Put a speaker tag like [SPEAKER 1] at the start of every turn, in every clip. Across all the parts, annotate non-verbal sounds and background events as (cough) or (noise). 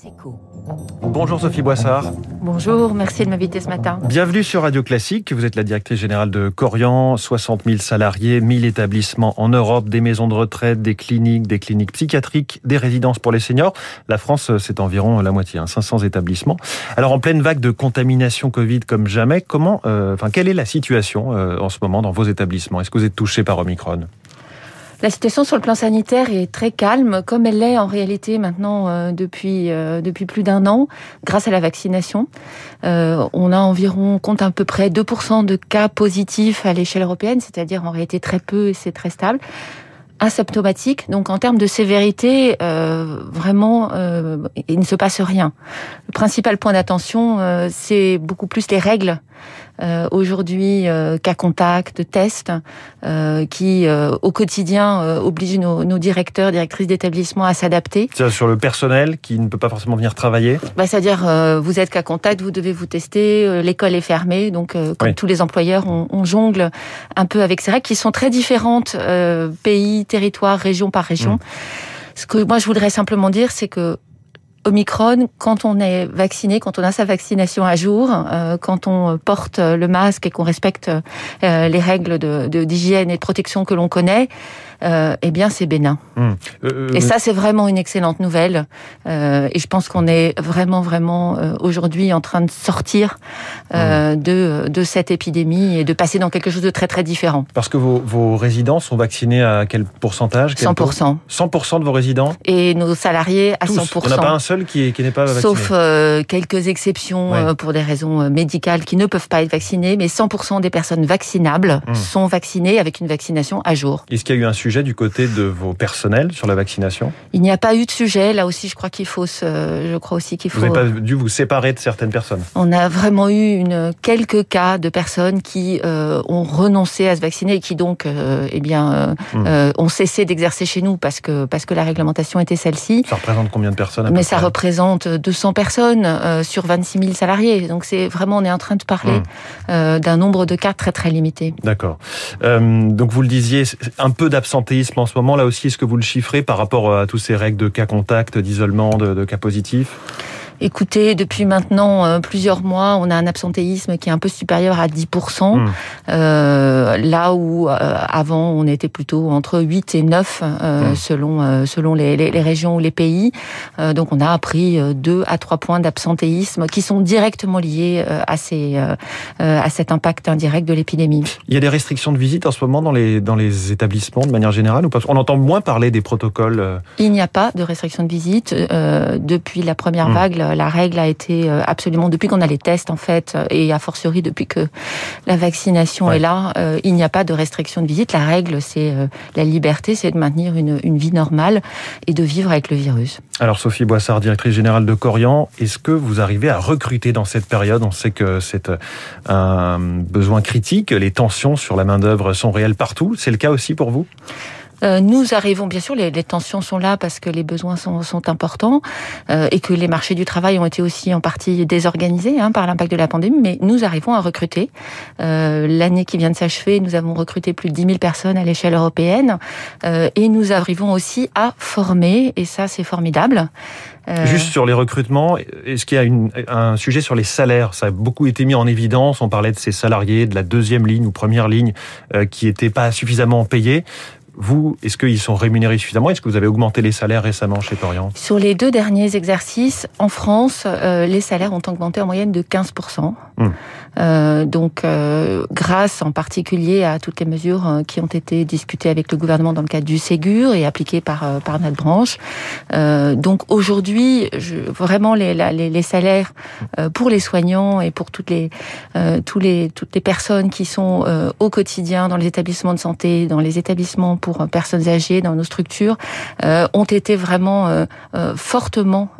[SPEAKER 1] Campus.
[SPEAKER 2] Bonjour Sophie Boissard.
[SPEAKER 3] Bonjour, merci de m'inviter ce matin.
[SPEAKER 2] Bienvenue sur Radio Classique. Vous êtes la directrice générale de Corian, 60 000 salariés, 1000 établissements en Europe, des maisons de retraite, des cliniques, des cliniques psychiatriques, des résidences pour les seniors. La France, c'est environ la moitié, 500 hein, établissements. Alors en pleine vague de contamination Covid comme jamais, comment, euh, enfin, quelle est la situation euh, en ce moment dans vos établissements? Est-ce que vous êtes touché par Omicron?
[SPEAKER 3] La situation sur le plan sanitaire est très calme, comme elle l'est en réalité maintenant euh, depuis euh, depuis plus d'un an, grâce à la vaccination. Euh, on a environ, compte à peu près 2% de cas positifs à l'échelle européenne, c'est-à-dire en réalité très peu et c'est très stable asymptomatique. Donc en termes de sévérité, euh, vraiment, euh, il ne se passe rien. Le principal point d'attention, euh, c'est beaucoup plus les règles. Euh, aujourd'hui, euh, cas contact, tests, euh, qui au quotidien obligent nos, nos, directeurs, directrices d'établissement à s'adapter.
[SPEAKER 2] C'est sur le personnel qui ne peut pas forcément venir travailler.
[SPEAKER 3] Bah, c'est-à-dire, vous êtes cas contact, vous devez vous tester, l'école est fermée, donc comme oui. tous les employeurs, on, on, jongle un peu avec ces règles qui sont très différentes pays, territoire, région par région. Mmh. Ce que moi je voudrais simplement dire, c'est que Omicron, quand on est vacciné, quand on a sa vaccination à jour, euh, quand on porte le masque et qu'on respecte euh, les règles d'hygiène de, et de protection que l'on connaît, euh, eh bien c'est bénin. Hum. et ça c'est vraiment une excellente nouvelle. et je pense qu'on est vraiment vraiment aujourd'hui en train de sortir hum. de, de cette épidémie et de passer dans quelque chose de très très différent.
[SPEAKER 2] Parce que vos, vos résidents sont vaccinés à quel pourcentage quel
[SPEAKER 3] 100%.
[SPEAKER 2] 100% de vos résidents?
[SPEAKER 3] Et nos salariés à
[SPEAKER 2] Tous.
[SPEAKER 3] 100%.
[SPEAKER 2] On n'a pas un seul qui, qui n'est pas vacciné
[SPEAKER 3] Sauf euh, quelques exceptions ouais. euh, pour des raisons médicales qui ne peuvent pas être vaccinées, mais 100% des personnes vaccinables mmh. sont vaccinées avec une vaccination à jour.
[SPEAKER 2] Est-ce qu'il y a eu un sujet du côté de vos personnels sur la vaccination?
[SPEAKER 3] Il n'y a pas eu de sujet. Là aussi, je crois qu'il faut se, je crois aussi qu'il faut.
[SPEAKER 2] Vous n'avez pas dû vous séparer de certaines personnes?
[SPEAKER 3] On a vraiment eu une, quelques cas de personnes qui euh, ont renoncé à se vacciner et qui donc, euh, eh bien, mmh. ont cessé d'exercer chez nous parce que parce que la réglementation était celle-ci.
[SPEAKER 2] Ça représente combien de personnes à
[SPEAKER 3] Mais ça représente 200 personnes euh, sur 26 000 salariés. Donc c'est vraiment, on est en train de parler mmh. euh, d'un nombre de cas très très limité.
[SPEAKER 2] D'accord. Euh, donc vous le disiez, un peu en ce moment. Là aussi, est-ce que vous le chiffrez par rapport à toutes ces règles de cas contact, d'isolement, de, de cas positifs?
[SPEAKER 3] Écoutez, depuis maintenant euh, plusieurs mois, on a un absentéisme qui est un peu supérieur à 10%, mmh. euh, là où euh, avant on était plutôt entre 8 et 9 mmh. selon selon les, les, les, régions ou les pays. donc on a appris 2 à 3 points d'absentéisme qui sont directement liés à ces à cet impact indirect de l'épidémie.
[SPEAKER 2] Il y a des restrictions de visite en ce moment dans les dans les établissements de manière générale ou pas? On entend moins parler des protocoles.
[SPEAKER 3] Il n'y a pas de restrictions de visite depuis la première mmh. La règle a été absolument depuis qu'on a les tests en fait et a fortiori depuis que la vaccination ouais. est là, euh, il n'y a pas de restriction de visite. La règle, c'est euh, la liberté, c'est de maintenir une, une, vie normale et de vivre avec le virus.
[SPEAKER 2] Alors Sophie Boissard, directrice générale de Corian, est-ce que vous arrivez à recruter dans cette période? On sait que c'est un besoin critique, les tensions sur la main d'œuvre sont réelles partout. C'est le cas aussi pour vous?
[SPEAKER 3] Euh, nous arrivons, bien sûr, les, les, tensions sont là parce que les besoins sont, sont importants euh, et que les marchés du travail ont été aussi en partie désorganisés hein, par l'impact de la pandémie, mais nous arrivons à recruter. Euh, L'année qui vient de s'achever, nous avons recruté plus de 10 000 personnes à l'échelle européenne euh, et nous arrivons aussi à former, et ça c'est formidable.
[SPEAKER 2] Euh... Juste sur les recrutements, est-ce qu'il y a une, un sujet sur les salaires? Ça a beaucoup été mis en évidence. On parlait de ces salariés de la deuxième ligne ou première ligne qui n'étaient pas suffisamment payés. Vous, est-ce qu'ils sont rémunérés suffisamment? Est-ce que vous avez augmenté les salaires récemment chez Torian?
[SPEAKER 3] Sur les deux derniers exercices, en France, euh, les salaires ont augmenté en moyenne de 15%. Mmh. Euh, donc, euh, grâce en particulier à toutes les mesures euh, qui ont été discutées avec le gouvernement dans le cadre du Ségur et appliquées par, euh, par notre branche. donc, aujourd'hui, vraiment, les, les, les, salaires pour les soignants et pour toutes les, tous les, toutes les personnes qui sont au quotidien dans les établissements de santé, dans les établissements pour personnes âgées dans nos structures euh, ont été vraiment euh, euh, fortement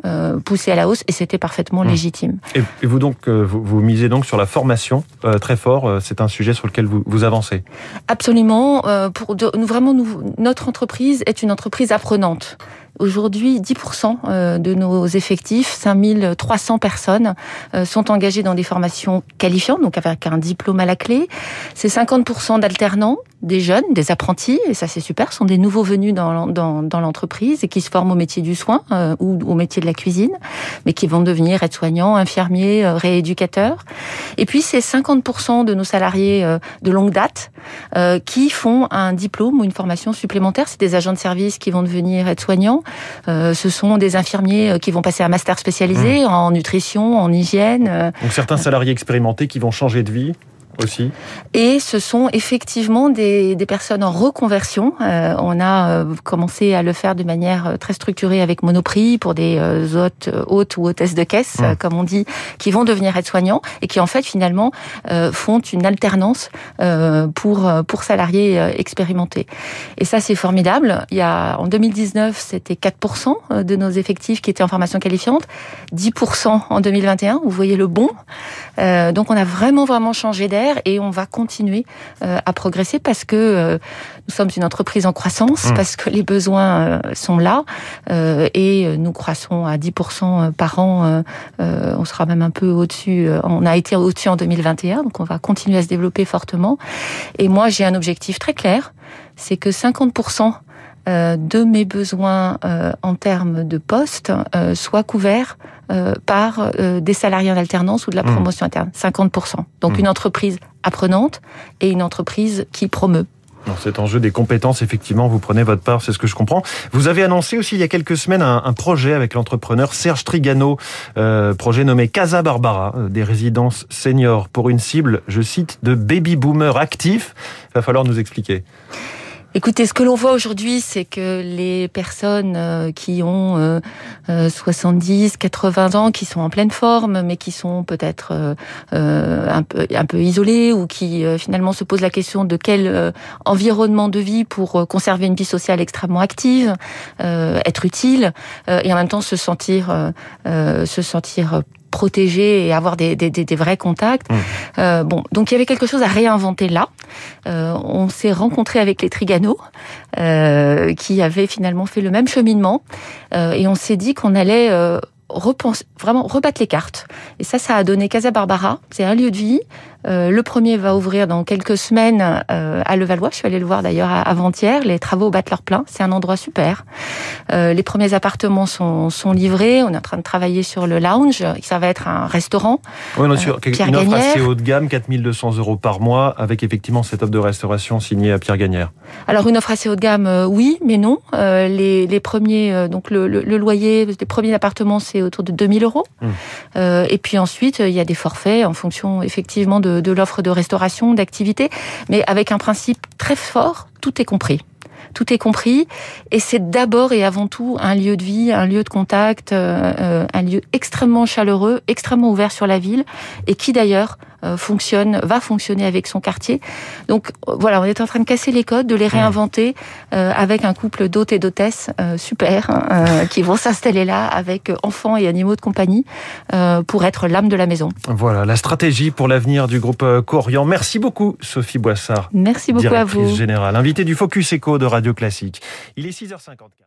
[SPEAKER 3] poussées à la hausse et c'était parfaitement mmh. légitime.
[SPEAKER 2] Et, vous donc vous, vous, misez donc sur la formation très fort. C'est un sujet sur lequel vous, avancez.
[SPEAKER 3] Absolument. pour de, nous vraiment nous, notre entreprise est une entreprise apprenante. Aujourd'hui, 10% de nos effectifs, 5300 personnes, sont engagées dans des formations qualifiantes, donc avec un diplôme à la clé. C'est 50% d'alternants des jeunes, des apprentis, et ça c'est super, sont des nouveaux venus dans, l'entreprise et qui se forment au métier du soin euh, ou au métier de la cuisine, mais qui vont devenir aides-soignants, infirmiers, euh, rééducateurs. Et puis c'est 50% de nos salariés euh, de longue date qui font un diplôme ou une formation supplémentaire. C'est des agents de service qui vont devenir aides-soignants. Ce sont des infirmiers qui vont passer un master spécialisé mmh. en nutrition, en hygiène.
[SPEAKER 2] Donc certains salariés expérimentés qui vont changer de vie aussi.
[SPEAKER 3] Et ce sont effectivement des, des personnes en reconversion. Euh, on a euh, commencé à le faire de manière euh, très structurée avec Monoprix pour des hôtes, hôtes ou hôtesses de caisse, comme on dit, qui vont devenir aides-soignants et qui en fait finalement font une alternance pour pour salariés expérimentés. Et ça c'est formidable. Il y a en 2019 c'était 4% de nos effectifs qui étaient en formation qualifiante, 10% en 2021. Vous voyez le bon. donc on a vraiment vraiment changé d'air et on va continuer euh, à progresser parce que euh, nous sommes une entreprise en croissance, mmh. parce que les besoins euh, sont là et nous croissons à 10% par an. on sera même un peu au-dessus. On a été au-dessus en 2021, donc on va continuer à se développer fortement. Et moi, j'ai un objectif très clair, c'est que 50% de mes besoins en termes de postes soient couverts euh, par euh, des salariés en alternance ou de la mmh. promotion interne, 50%. Donc mmh. une entreprise apprenante et une entreprise qui promeut.
[SPEAKER 2] Dans cet enjeu des compétences, effectivement, vous prenez votre part, c'est ce que je comprends. Vous avez annoncé aussi il y a quelques semaines un, projet avec l'entrepreneur Serge Trigano, euh, projet nommé Casa Barbara, des résidences seniors pour une cible, je cite, de baby boomers actifs. Il va falloir nous expliquer.
[SPEAKER 3] Écoutez, ce que l'on voit aujourd'hui, c'est que les personnes euh, qui ont 70, euh, 80 euh, ans, qui sont en pleine forme, mais qui sont peut-être un peu, un peu isolées ou qui finalement se posent la question de quel environnement de vie pour conserver une vie sociale extrêmement active, être utile et en même temps se sentir, se sentir protéger et avoir des, des, des vrais contacts. Mmh. Euh, bon, donc il y avait quelque chose à réinventer là. Euh, on s'est rencontré avec les Trigano, euh, qui avaient finalement fait le même cheminement, euh, et on s'est dit qu'on allait euh, repense, vraiment rebattre les cartes. Et ça, ça a donné Casa Barbara. C'est un lieu de vie. Euh, le premier va ouvrir dans quelques semaines euh, à Levallois. Je suis allée le voir d'ailleurs avant-hier. Les travaux battent leur plein. C'est un endroit super. Euh, les premiers appartements sont, sont livrés. On est en train de travailler sur le lounge. Ça va être un restaurant.
[SPEAKER 2] Oui, non, sur une offre assez haut de gamme, 4200 euros par mois, avec effectivement cette offre de restauration signée à Pierre Gagnère.
[SPEAKER 3] Alors une offre assez haut de gamme, oui, mais non. les, les premiers, donc le, le, le loyer des premiers appartements, c'est autour de 2000 euros. Euh, et puis ensuite, il y a des forfaits en fonction effectivement de, de l'offre de restauration, d'activité, mais avec un principe très fort, tout est compris tout est compris. Et c'est d'abord et avant tout un lieu de vie, un lieu de contact, euh, euh, un lieu extrêmement chaleureux, extrêmement ouvert sur la ville, et qui d'ailleurs fonctionne, va fonctionner avec son quartier. Donc euh, voilà, on est en train de casser les codes, de les réinventer euh, avec un couple d'hôtes et d'hôtesses super hein, (laughs) qui vont s'installer là avec enfants et animaux de compagnie pour être l'âme de la maison.
[SPEAKER 2] Voilà la stratégie pour l'avenir du groupe Corian. Merci beaucoup Sophie Boissard.
[SPEAKER 3] Merci beaucoup à vous.
[SPEAKER 2] Générale, invitée du Focus Echo de Radio Classique. Il est 6h54.